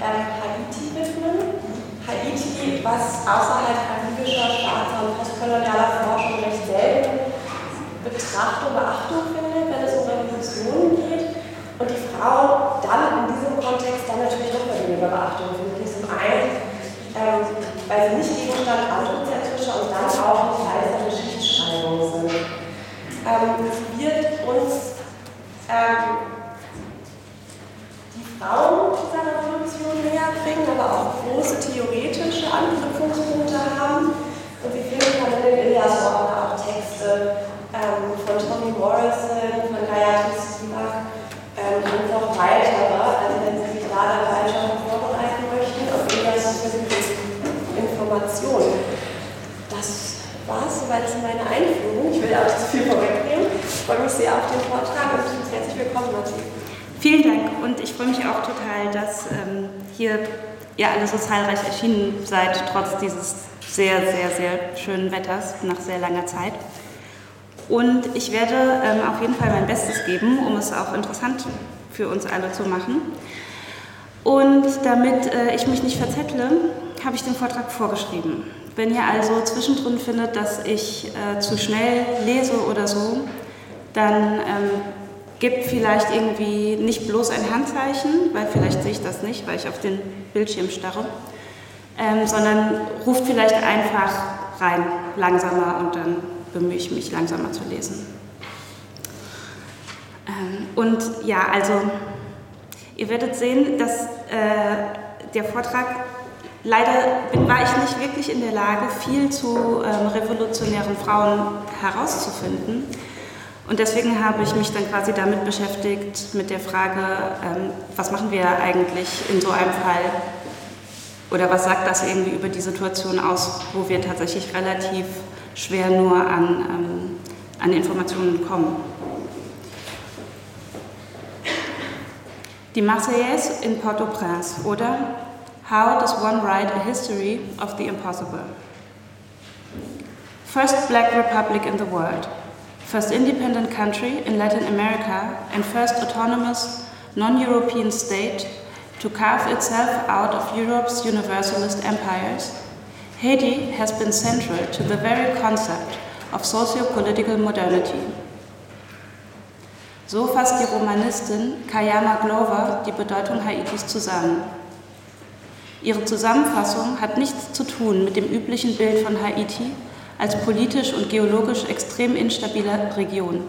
ähm, Haiti widmen. Haiti, was außerhalb karibischer, schwarzer und postkolonialer Forschung recht selten Betrachtung, Beachtung findet, wenn es um Revolutionen geht. Und die Frau dann in diesem Kontext dann natürlich noch weniger Beachtung findet. Zum einen, ähm, weil sie nicht Gegenstand anthropozentrischer und dann auch nicht Teil der Geschichtsschreibung sind. Ähm, wird uns ähm, Frauen dieser Revolution näher bringen, aber auch große theoretische Anknüpfungspunkte haben. Und wir finden in den Ilias-Worten auch Texte ähm, von Tommy Morrison, von Gayatri Spivak ähm, und noch weitere. Also wenn Sie sich da dann weiter vorbereiten möchten, auf Ilias Informationen. Das war es soweit zu meiner Einführung. Ich will auch nicht zu viel vorwegnehmen. Ich freue mich sehr auf den Vortrag und herzlich willkommen, Matthias. Vielen Dank und ich freue mich auch total, dass ähm, hier ihr alle so zahlreich erschienen seid, trotz dieses sehr, sehr, sehr schönen Wetters nach sehr langer Zeit. Und ich werde ähm, auf jeden Fall mein Bestes geben, um es auch interessant für uns alle zu machen. Und damit äh, ich mich nicht verzettle, habe ich den Vortrag vorgeschrieben. Wenn ihr also zwischendrin findet, dass ich äh, zu schnell lese oder so, dann ähm, gibt vielleicht irgendwie nicht bloß ein Handzeichen, weil vielleicht sehe ich das nicht, weil ich auf den Bildschirm starre, ähm, sondern ruft vielleicht einfach rein, langsamer und dann bemühe ich mich, langsamer zu lesen. Ähm, und ja, also ihr werdet sehen, dass äh, der Vortrag, leider war ich nicht wirklich in der Lage, viel zu ähm, revolutionären Frauen herauszufinden. Und deswegen habe ich mich dann quasi damit beschäftigt, mit der Frage, ähm, was machen wir eigentlich in so einem Fall? Oder was sagt das irgendwie über die Situation aus, wo wir tatsächlich relativ schwer nur an, ähm, an Informationen kommen? Die Marseillaise in Port-au-Prince oder How does one write a history of the impossible? First Black Republic in the world first independent country in Latin America and first autonomous non-European state to carve itself out of Europe's universalist empires, Haiti has been central to the very concept of socio-political modernity. So fasst die Romanistin Kayama Glover die Bedeutung Haitis zusammen. Ihre Zusammenfassung hat nichts zu tun mit dem üblichen Bild von Haiti, als politisch und geologisch extrem instabile Region,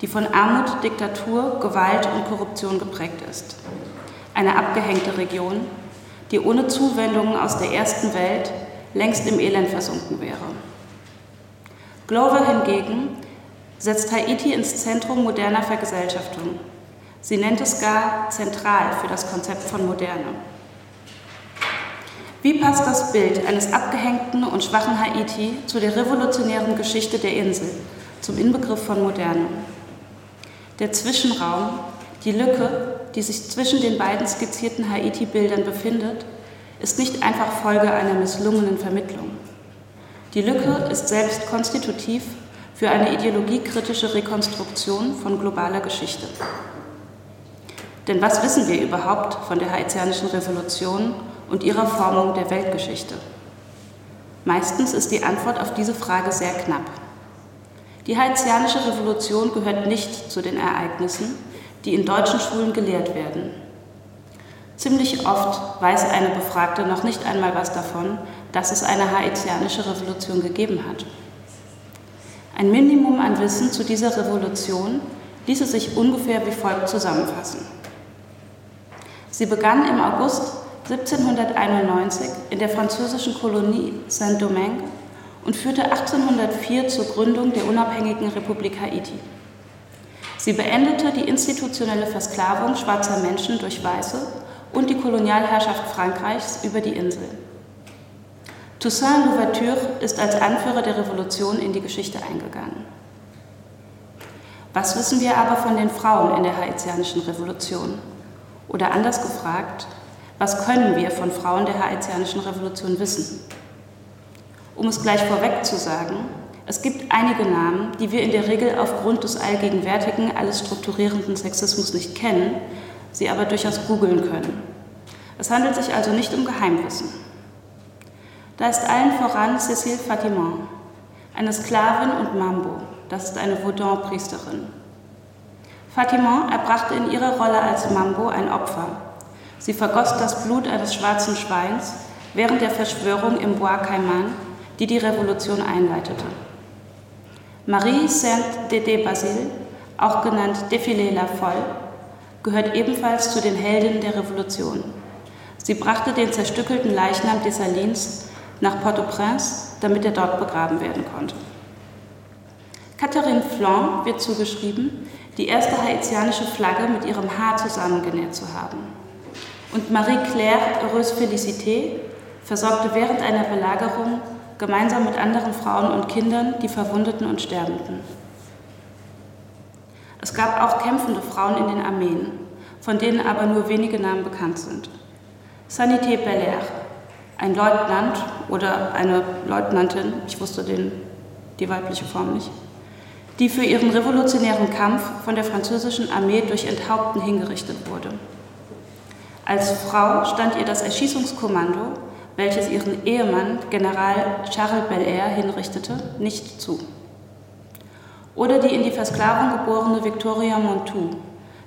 die von Armut, Diktatur, Gewalt und Korruption geprägt ist. Eine abgehängte Region, die ohne Zuwendungen aus der ersten Welt längst im Elend versunken wäre. Glover hingegen setzt Haiti ins Zentrum moderner Vergesellschaftung. Sie nennt es gar zentral für das Konzept von Moderne. Wie passt das Bild eines abgehängten und schwachen Haiti zu der revolutionären Geschichte der Insel, zum Inbegriff von Moderne? Der Zwischenraum, die Lücke, die sich zwischen den beiden skizzierten Haiti-Bildern befindet, ist nicht einfach Folge einer misslungenen Vermittlung. Die Lücke ist selbst konstitutiv für eine ideologiekritische Rekonstruktion von globaler Geschichte. Denn was wissen wir überhaupt von der haitianischen Revolution und ihrer Formung der Weltgeschichte? Meistens ist die Antwort auf diese Frage sehr knapp. Die haitianische Revolution gehört nicht zu den Ereignissen, die in deutschen Schulen gelehrt werden. Ziemlich oft weiß eine Befragte noch nicht einmal was davon, dass es eine haitianische Revolution gegeben hat. Ein Minimum an Wissen zu dieser Revolution ließe sich ungefähr wie folgt zusammenfassen. Sie begann im August 1791 in der französischen Kolonie Saint-Domingue und führte 1804 zur Gründung der unabhängigen Republik Haiti. Sie beendete die institutionelle Versklavung schwarzer Menschen durch Weiße und die Kolonialherrschaft Frankreichs über die Insel. Toussaint Louverture ist als Anführer der Revolution in die Geschichte eingegangen. Was wissen wir aber von den Frauen in der haitianischen Revolution? Oder anders gefragt, was können wir von Frauen der haitianischen Revolution wissen? Um es gleich vorweg zu sagen, es gibt einige Namen, die wir in der Regel aufgrund des allgegenwärtigen, alles strukturierenden Sexismus nicht kennen, sie aber durchaus googeln können. Es handelt sich also nicht um Geheimwissen. Da ist allen voran Cécile Fatiment, eine Sklavin und Mambo, das ist eine Vaudin-Priesterin. Fatiment erbrachte in ihrer Rolle als Mambo ein Opfer. Sie vergoss das Blut eines schwarzen Schweins während der Verschwörung im Bois Caiman, die die Revolution einleitete. Marie Sainte-Dédé Basile, auch genannt Défilé la Folle, gehört ebenfalls zu den Heldinnen der Revolution. Sie brachte den zerstückelten Leichnam Dessalines nach Port-au-Prince, damit er dort begraben werden konnte. Catherine Flan wird zugeschrieben, die erste haitianische Flagge mit ihrem Haar zusammengenäht zu haben. Und Marie-Claire Heureuse Félicité versorgte während einer Belagerung gemeinsam mit anderen Frauen und Kindern die Verwundeten und Sterbenden. Es gab auch kämpfende Frauen in den Armeen, von denen aber nur wenige Namen bekannt sind. Sanité Belair, ein Leutnant oder eine Leutnantin, ich wusste den, die weibliche Form nicht, die für ihren revolutionären Kampf von der französischen Armee durch Enthaupten hingerichtet wurde. Als Frau stand ihr das Erschießungskommando, welches ihren Ehemann General Charles Belair hinrichtete, nicht zu. Oder die in die Versklavung geborene Victoria Montou,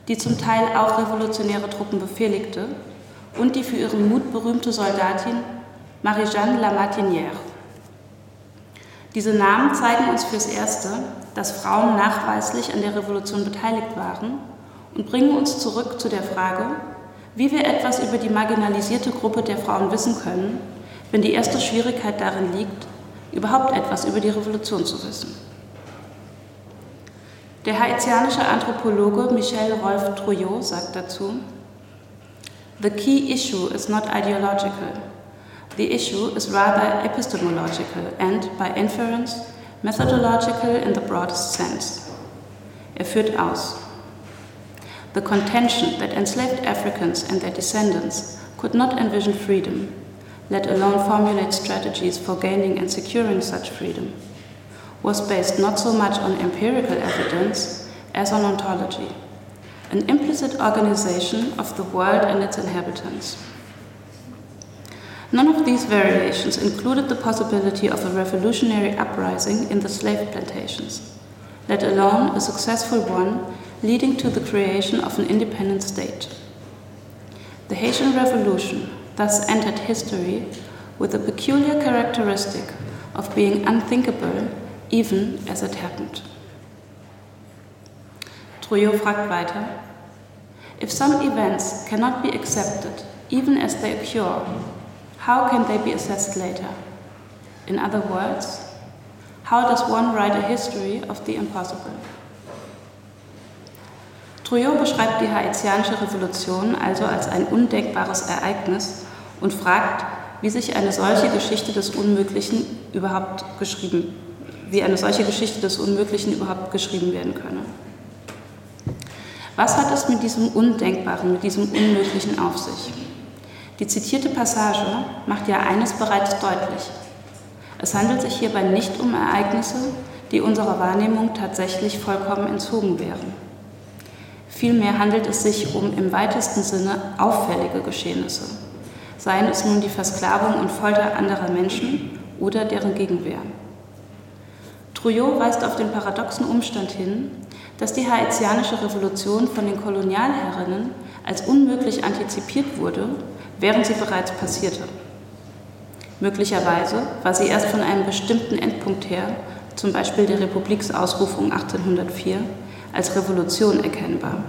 die zum Teil auch revolutionäre Truppen befehligte, und die für ihren Mut berühmte Soldatin Marie-Jeanne Lamartinière. Diese Namen zeigen uns fürs Erste, dass Frauen nachweislich an der Revolution beteiligt waren und bringen uns zurück zu der Frage, wie wir etwas über die marginalisierte Gruppe der Frauen wissen können, wenn die erste Schwierigkeit darin liegt, überhaupt etwas über die Revolution zu wissen. Der haitianische Anthropologe Michel Rolf Trouillot sagt dazu, The key issue is not ideological. The issue is rather epistemological and, by inference, methodological in the broadest sense. Er führt aus. The contention that enslaved Africans and their descendants could not envision freedom, let alone formulate strategies for gaining and securing such freedom, was based not so much on empirical evidence as on ontology, an implicit organization of the world and its inhabitants. None of these variations included the possibility of a revolutionary uprising in the slave plantations, let alone a successful one leading to the creation of an independent state. The Haitian Revolution thus entered history with a peculiar characteristic of being unthinkable even as it happened. Trouillot fragt weiter, If some events cannot be accepted even as they occur, how can they be assessed later? In other words, how does one write a history of the impossible? Trouillot beschreibt die haitianische Revolution also als ein undenkbares Ereignis und fragt, wie sich eine solche Geschichte des Unmöglichen überhaupt geschrieben, wie eine solche Geschichte des Unmöglichen überhaupt geschrieben werden könne. Was hat es mit diesem Undenkbaren, mit diesem Unmöglichen auf sich? Die zitierte Passage macht ja eines bereits deutlich. Es handelt sich hierbei nicht um Ereignisse, die unserer Wahrnehmung tatsächlich vollkommen entzogen wären. Vielmehr handelt es sich um im weitesten Sinne auffällige Geschehnisse, seien es nun die Versklavung und Folter anderer Menschen oder deren Gegenwehr. Trouillot weist auf den paradoxen Umstand hin, dass die haitianische Revolution von den Kolonialherrinnen als unmöglich antizipiert wurde, während sie bereits passierte. Möglicherweise war sie erst von einem bestimmten Endpunkt her, zum Beispiel der Republiksausrufung 1804, als Revolution erkennbar.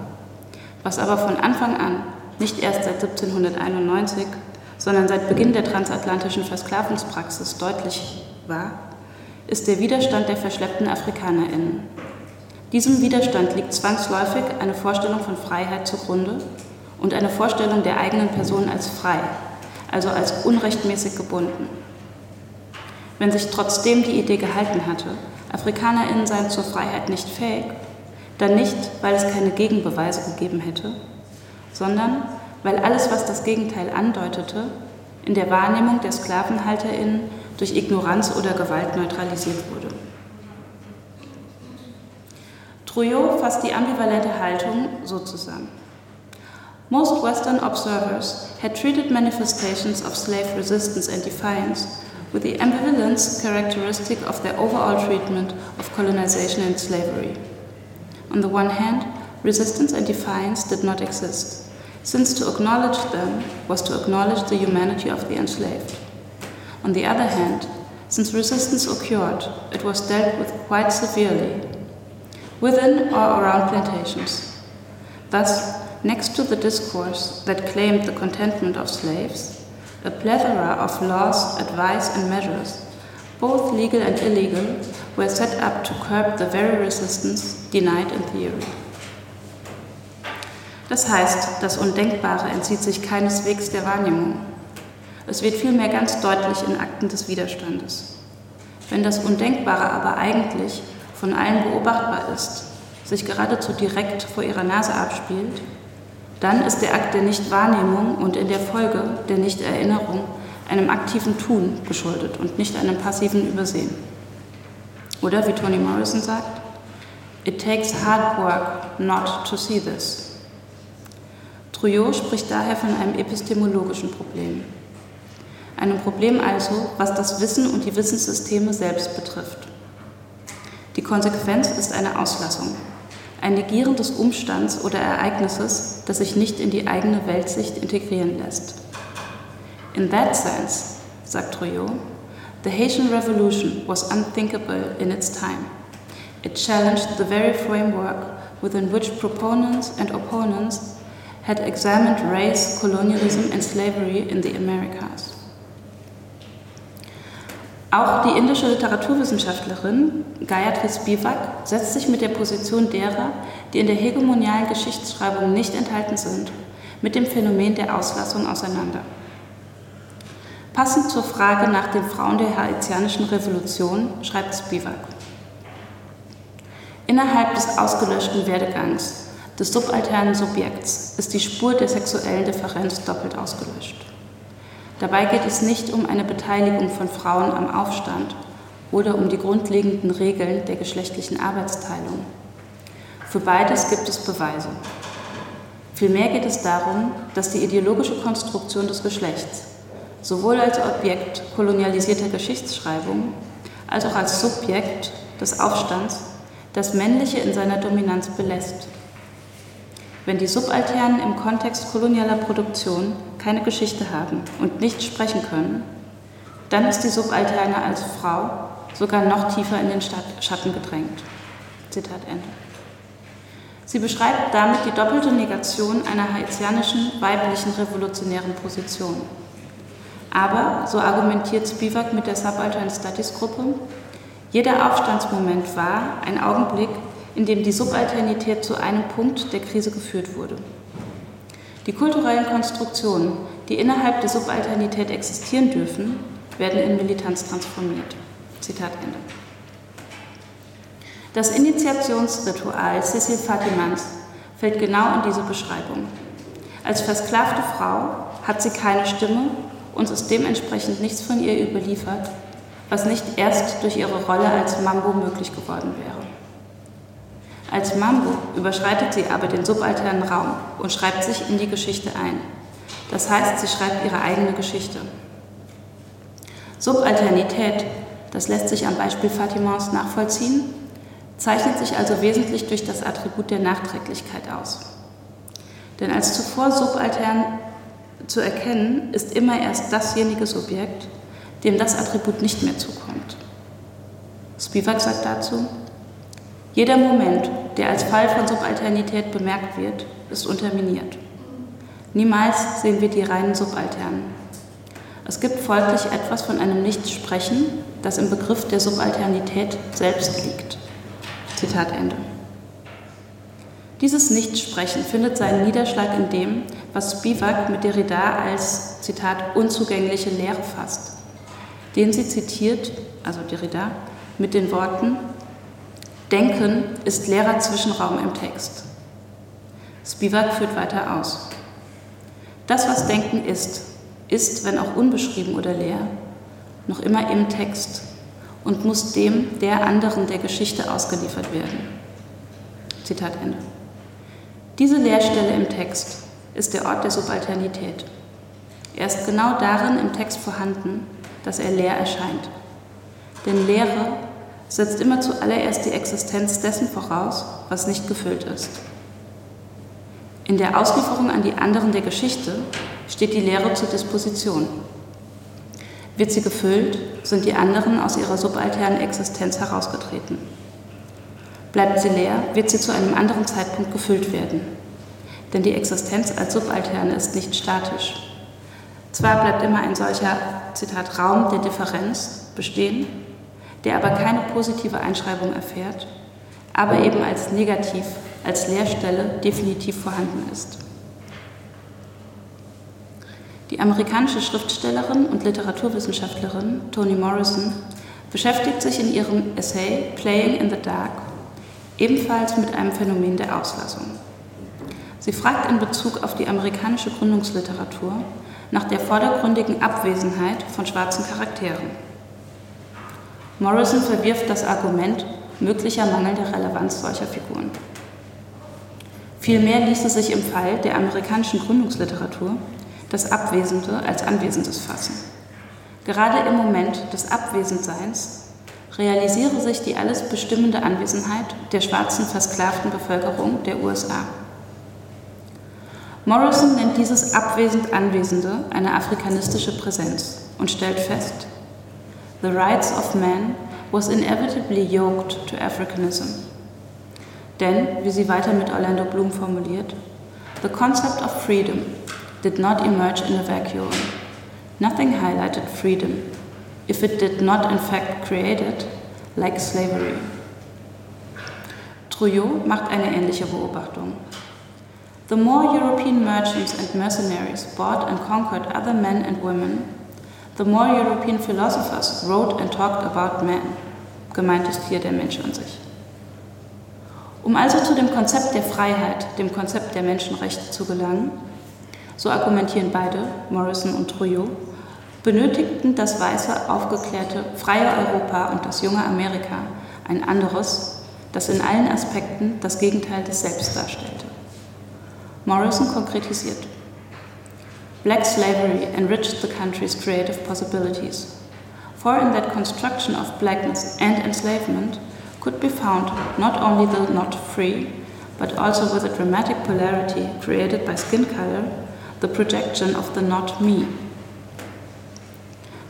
Was aber von Anfang an, nicht erst seit 1791, sondern seit Beginn der transatlantischen Versklavungspraxis deutlich war, ist der Widerstand der verschleppten AfrikanerInnen. Diesem Widerstand liegt zwangsläufig eine Vorstellung von Freiheit zugrunde und eine Vorstellung der eigenen Person als frei, also als unrechtmäßig gebunden. Wenn sich trotzdem die Idee gehalten hatte, AfrikanerInnen seien zur Freiheit nicht fähig, dann nicht, weil es keine Gegenbeweise gegeben hätte, sondern weil alles, was das Gegenteil andeutete, in der Wahrnehmung der SklavenhalterInnen durch Ignoranz oder Gewalt neutralisiert wurde. Trouillot fasst die ambivalente Haltung so zusammen. Most Western observers had treated manifestations of slave resistance and defiance with the ambivalence characteristic of their overall treatment of colonization and slavery. On the one hand, resistance and defiance did not exist, since to acknowledge them was to acknowledge the humanity of the enslaved. On the other hand, since resistance occurred, it was dealt with quite severely, within or around plantations. Thus, next to the discourse that claimed the contentment of slaves, a plethora of laws, advice, and measures, both legal and illegal, were set up to curb the very resistance denied in theory. Das heißt, das Undenkbare entzieht sich keineswegs der Wahrnehmung. Es wird vielmehr ganz deutlich in Akten des Widerstandes. Wenn das Undenkbare aber eigentlich von allen beobachtbar ist, sich geradezu direkt vor ihrer Nase abspielt, dann ist der Akt der Nichtwahrnehmung und in der Folge der Nichterinnerung einem aktiven Tun geschuldet und nicht einem passiven Übersehen. Oder wie Toni Morrison sagt, It takes hard work not to see this. Trouillot spricht daher von einem epistemologischen Problem. Einem Problem also, was das Wissen und die Wissenssysteme selbst betrifft. Die Konsequenz ist eine Auslassung, ein Negieren des Umstands oder Ereignisses, das sich nicht in die eigene Weltsicht integrieren lässt. In that sense, sagt Trouillot, the Haitian Revolution was unthinkable in its time. It challenged the very framework within which proponents and opponents had examined race, colonialism and slavery in the Americas. Auch die indische Literaturwissenschaftlerin Gayatri Spivak setzt sich mit der Position derer, die in der hegemonialen Geschichtsschreibung nicht enthalten sind, mit dem Phänomen der Auslassung auseinander. Passend zur Frage nach den Frauen der haitianischen Revolution schreibt Spivak. Innerhalb des ausgelöschten Werdegangs des subalternen Subjekts ist die Spur der sexuellen Differenz doppelt ausgelöscht. Dabei geht es nicht um eine Beteiligung von Frauen am Aufstand oder um die grundlegenden Regeln der geschlechtlichen Arbeitsteilung. Für beides gibt es Beweise. Vielmehr geht es darum, dass die ideologische Konstruktion des Geschlechts sowohl als Objekt kolonialisierter Geschichtsschreibung als auch als Subjekt des Aufstands das Männliche in seiner Dominanz belässt. Wenn die Subalternen im Kontext kolonialer Produktion keine Geschichte haben und nicht sprechen können, dann ist die Subalterne als Frau sogar noch tiefer in den Schatten gedrängt. Zitat Ende. Sie beschreibt damit die doppelte Negation einer haitianischen weiblichen revolutionären Position. Aber, so argumentiert Spivak mit der Subaltern Studies Gruppe, jeder Aufstandsmoment war ein Augenblick, in dem die Subalternität zu einem Punkt der Krise geführt wurde. Die kulturellen Konstruktionen, die innerhalb der Subalternität existieren dürfen, werden in Militanz transformiert. Zitat Ende. Das Initiationsritual Cecil Fatimans fällt genau in diese Beschreibung. Als versklavte Frau hat sie keine Stimme und ist dementsprechend nichts von ihr überliefert, was nicht erst durch ihre Rolle als Mambo möglich geworden wäre. Als Mambo überschreitet sie aber den subalternen Raum und schreibt sich in die Geschichte ein. Das heißt, sie schreibt ihre eigene Geschichte. Subalternität, das lässt sich am Beispiel Fatimans nachvollziehen, zeichnet sich also wesentlich durch das Attribut der Nachträglichkeit aus. Denn als zuvor subaltern zu erkennen, ist immer erst dasjenige Subjekt, dem das Attribut nicht mehr zukommt. Spivak sagt dazu, jeder Moment, der als Fall von Subalternität bemerkt wird, ist unterminiert. Niemals sehen wir die reinen Subalternen. Es gibt folglich etwas von einem Nichtsprechen, das im Begriff der Subalternität selbst liegt. Zitat Ende. Dieses Nichtsprechen findet seinen Niederschlag in dem, was Spivak mit Derrida als, Zitat, unzugängliche Lehre fasst, den sie zitiert, also Derrida, mit den Worten, Denken ist leerer Zwischenraum im Text. Spivak führt weiter aus. Das, was Denken ist, ist, wenn auch unbeschrieben oder leer, noch immer im Text und muss dem der anderen der Geschichte ausgeliefert werden. Zitat Ende. Diese Leerstelle im Text ist der Ort der Subalternität. Er ist genau darin im Text vorhanden, dass er leer erscheint. Denn Leere setzt immer zuallererst die Existenz dessen voraus, was nicht gefüllt ist. In der Auslieferung an die anderen der Geschichte steht die Leere zur Disposition. Wird sie gefüllt, sind die anderen aus ihrer subalternen Existenz herausgetreten. Bleibt sie leer, wird sie zu einem anderen Zeitpunkt gefüllt werden. Denn die Existenz als Subalterne ist nicht statisch. Zwar bleibt immer ein solcher, Zitat, Raum der Differenz bestehen, der aber keine positive Einschreibung erfährt, aber eben als negativ, als Leerstelle definitiv vorhanden ist. Die amerikanische Schriftstellerin und Literaturwissenschaftlerin Toni Morrison beschäftigt sich in ihrem Essay Playing in the Dark ebenfalls mit einem Phänomen der Auslassung. Sie fragt in Bezug auf die amerikanische Gründungsliteratur nach der vordergründigen Abwesenheit von schwarzen Charakteren. Morrison verwirft das Argument möglicher mangelnder Relevanz solcher Figuren. Vielmehr ließe sich im Fall der amerikanischen Gründungsliteratur das Abwesende als Anwesendes fassen. Gerade im Moment des Abwesendseins realisiere sich die alles bestimmende Anwesenheit der schwarzen versklavten Bevölkerung der USA. Morrison nennt dieses abwesend Anwesende eine afrikanistische Präsenz und stellt fest, The rights of man was inevitably yoked to Africanism. Denn, wie sie weiter mit Orlando Bloom formuliert, the concept of freedom did not emerge in a vacuum. Nothing highlighted freedom if it did not in fact create it, like slavery. Trouillot macht eine ähnliche Beobachtung. The more European merchants and mercenaries bought and conquered other men and women, the more European philosophers wrote and talked about men. Gemeint ist hier der Mensch an sich. Um also zu dem Konzept der Freiheit, dem Konzept der Menschenrechte zu gelangen, so argumentieren beide, Morrison und Trouillot, benötigten das weiße, aufgeklärte, freie Europa und das junge Amerika ein anderes, das in allen Aspekten das Gegenteil des Selbst darstellte. Morrison konkretisiert. Black slavery enriched the country's creative possibilities, for in that construction of blackness and enslavement could be found not only the not free, but also with a dramatic polarity created by skin color the projection of the not me.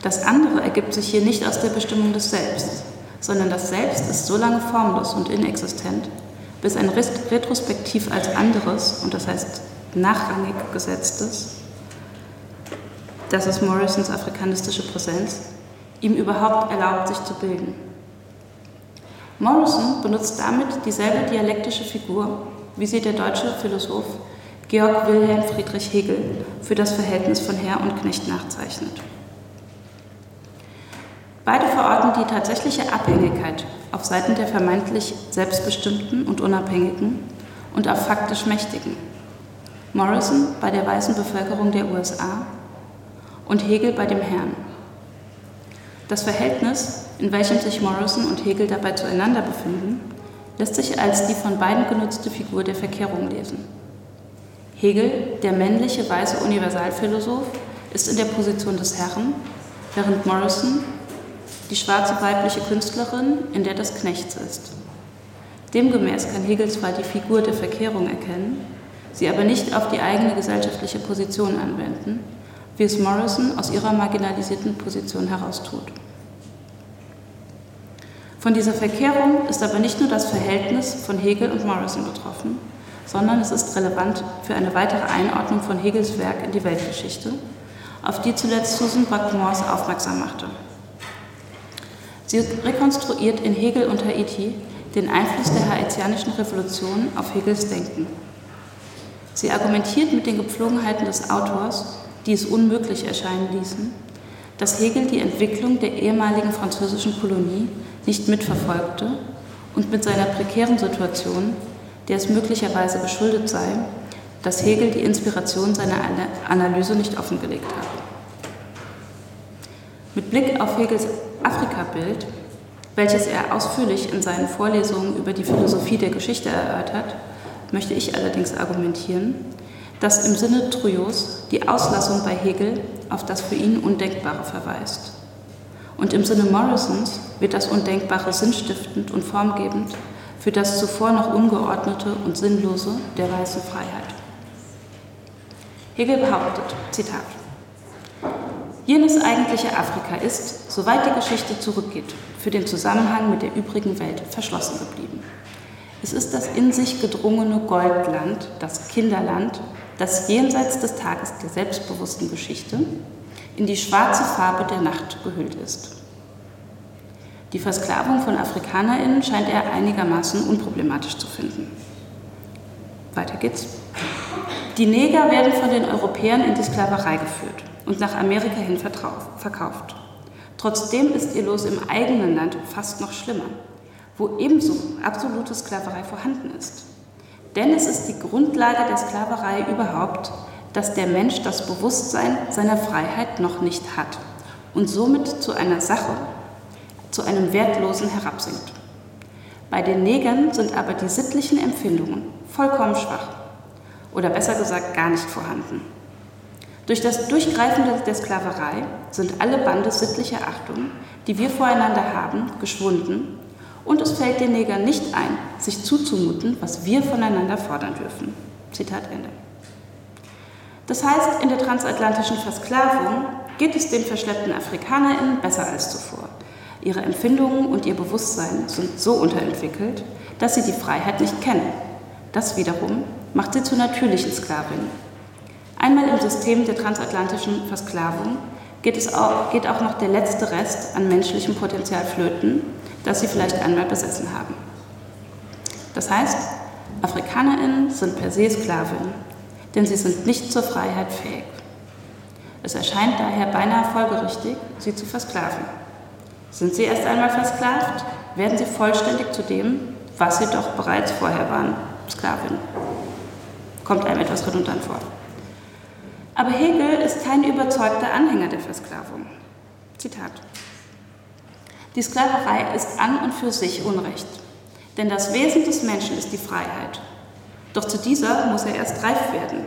Das andere ergibt sich hier nicht aus der Bestimmung des Selbst, sondern das Selbst ist so lange formlos und inexistent, bis ein Retrospektiv als anderes, und das heißt nachrangig gesetztes, das ist Morrisons afrikanistische Präsenz, ihm überhaupt erlaubt, sich zu bilden. Morrison benutzt damit dieselbe dialektische Figur, wie sie der deutsche Philosoph Georg Wilhelm Friedrich Hegel für das Verhältnis von Herr und Knecht nachzeichnet. Beide verorten die tatsächliche Abhängigkeit auf Seiten der vermeintlich Selbstbestimmten und Unabhängigen und auf faktisch Mächtigen. Morrison bei der weißen Bevölkerung der USA und Hegel bei dem Herrn. Das Verhältnis, in welchem sich Morrison und Hegel dabei zueinander befinden, lässt sich als die von beiden genutzte Figur der Verkehrung lesen. Hegel, der männliche weiße Universalphilosoph, ist in der Position des Herrn, während Morrison, die schwarze weibliche Künstlerin, in der des Knechts ist. Demgemäß kann Hegel zwar die Figur der Verkehrung erkennen, sie aber nicht auf die eigene gesellschaftliche Position anwenden, wie es Morrison aus ihrer marginalisierten Position heraus tut. Von dieser Verkehrung ist aber nicht nur das Verhältnis von Hegel und Morrison betroffen, sondern es ist relevant für eine weitere Einordnung von Hegels Werk in die Weltgeschichte, auf die zuletzt Susan Buck-Morse aufmerksam machte. Sie rekonstruiert in Hegel und Haiti den Einfluss der haitianischen Revolution auf Hegels Denken. Sie argumentiert mit den Gepflogenheiten des Autors, die es unmöglich erscheinen ließen, dass Hegel die Entwicklung der ehemaligen französischen Kolonie nicht mitverfolgte und mit seiner prekären Situation der es möglicherweise geschuldet sei, dass Hegel die Inspiration seiner Analyse nicht offengelegt hat. Mit Blick auf Hegels Afrikabild, welches er ausführlich in seinen Vorlesungen über die Philosophie der Geschichte erörtert, möchte ich allerdings argumentieren, das im Sinne Trujos die Auslassung bei Hegel auf das für ihn Undenkbare verweist. Und im Sinne Morrisons wird das Undenkbare sinnstiftend und formgebend für das zuvor noch ungeordnete und sinnlose der weißen Freiheit. Hegel behauptet, Zitat, Jenes eigentliche Afrika ist, soweit die Geschichte zurückgeht, für den Zusammenhang mit der übrigen Welt verschlossen geblieben. Es ist das in sich gedrungene Goldland, das Kinderland, das jenseits des Tages der selbstbewussten Geschichte in die schwarze Farbe der Nacht gehüllt ist. Die Versklavung von AfrikanerInnen scheint er einigermaßen unproblematisch zu finden. Weiter geht's. Die Neger werden von den Europäern in die Sklaverei geführt und nach Amerika hin verkauft. Trotzdem ist ihr Los im eigenen Land fast noch schlimmer, wo ebenso absolute Sklaverei vorhanden ist. Denn es ist die Grundlage der Sklaverei überhaupt, dass der Mensch das Bewusstsein seiner Freiheit noch nicht hat und somit zu einer Sache, zu einem Wertlosen herabsinkt. Bei den Negern sind aber die sittlichen Empfindungen vollkommen schwach oder besser gesagt gar nicht vorhanden. Durch das Durchgreifen der Sklaverei sind alle Bande sittlicher Achtung, die wir voreinander haben, geschwunden und es fällt den Negern nicht ein, sich zuzumuten, was wir voneinander fordern dürfen. Zitat Ende. Das heißt, in der transatlantischen Versklavung geht es den verschleppten AfrikanerInnen besser als zuvor. Ihre Empfindungen und ihr Bewusstsein sind so unterentwickelt, dass sie die Freiheit nicht kennen. Das wiederum macht sie zu natürlichen Sklavinnen. Einmal im System der transatlantischen Versklavung geht, es auch, geht auch noch der letzte Rest an menschlichem Potenzial flöten, das sie vielleicht einmal besessen haben. Das heißt, AfrikanerInnen sind per se Sklavinnen, denn sie sind nicht zur Freiheit fähig. Es erscheint daher beinahe folgerichtig, sie zu versklaven. Sind sie erst einmal versklavt, werden sie vollständig zu dem, was sie doch bereits vorher waren, Sklavin. Kommt einem etwas redundant vor. Aber Hegel ist kein überzeugter Anhänger der Versklavung. Zitat. Die Sklaverei ist an und für sich Unrecht, denn das Wesen des Menschen ist die Freiheit. Doch zu dieser muss er erst reif werden.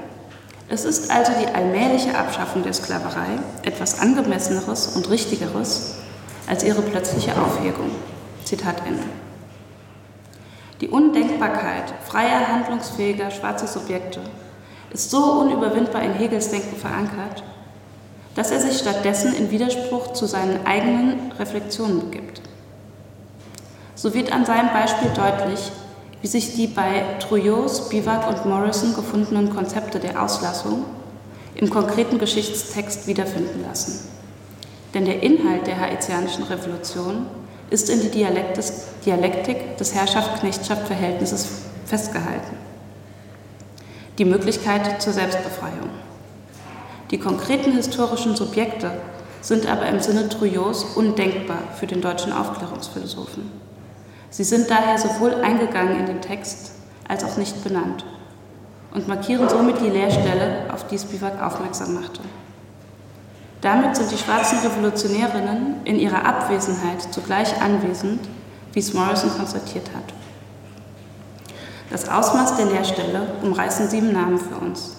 Es ist also die allmähliche Abschaffung der Sklaverei etwas Angemesseneres und Richtigeres als ihre plötzliche Aufhebung. Zitat Ende. Die Undenkbarkeit freier, handlungsfähiger schwarzer Subjekte ist so unüberwindbar in Hegels Denken verankert, dass er sich stattdessen in Widerspruch zu seinen eigenen Reflexionen begibt. So wird an seinem Beispiel deutlich, wie sich die bei Trouillot, Spivak und Morrison gefundenen Konzepte der Auslassung im konkreten Geschichtstext wiederfinden lassen. Denn der Inhalt der haitianischen Revolution ist in die Dialektik des Herrschaft-Knechtschaft-Verhältnisses festgehalten. Die Möglichkeit zur Selbstbefreiung. Die konkreten historischen Subjekte sind aber im Sinne Trouillots undenkbar für den deutschen Aufklärungsphilosophen. Sie sind daher sowohl eingegangen in den Text als auch nicht benannt und markieren somit die Leerstelle, auf die Spivak aufmerksam machte. Damit sind die schwarzen Revolutionärinnen in ihrer Abwesenheit zugleich anwesend, wie es Morrison konstatiert hat. Das Ausmaß der Leerstelle umreißen sieben Namen für uns.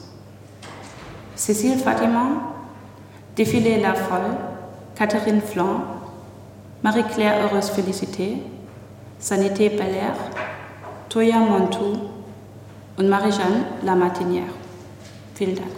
Cécile Fatima, Défilé La Folle, Catherine Flan, Marie-Claire Heureuse Félicité, Sanité Belair, Toya Montou und Marie-Jeanne Lamartinière. Vielen Dank.